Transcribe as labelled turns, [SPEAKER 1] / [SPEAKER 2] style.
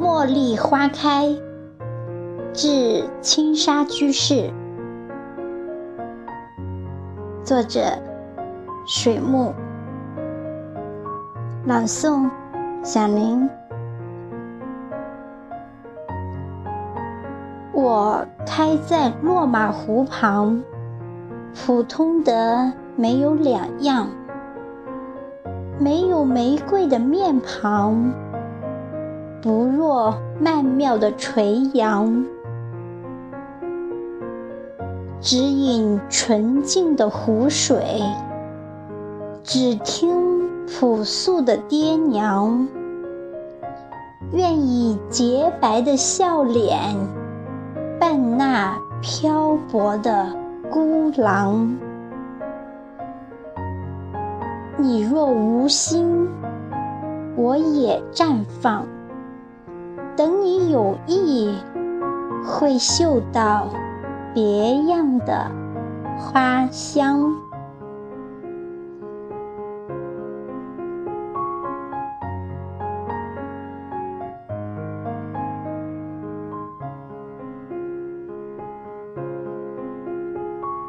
[SPEAKER 1] 茉莉花开，致青纱居士。作者：水木。朗诵：小林。我开在落马湖旁，普通的没有两样，没有玫瑰的面庞，不若曼妙的垂杨，只饮纯净的湖水，只听朴素的爹娘，愿以洁白的笑脸。伴那漂泊的孤狼，你若无心，我也绽放。等你有意，会嗅到别样的花香。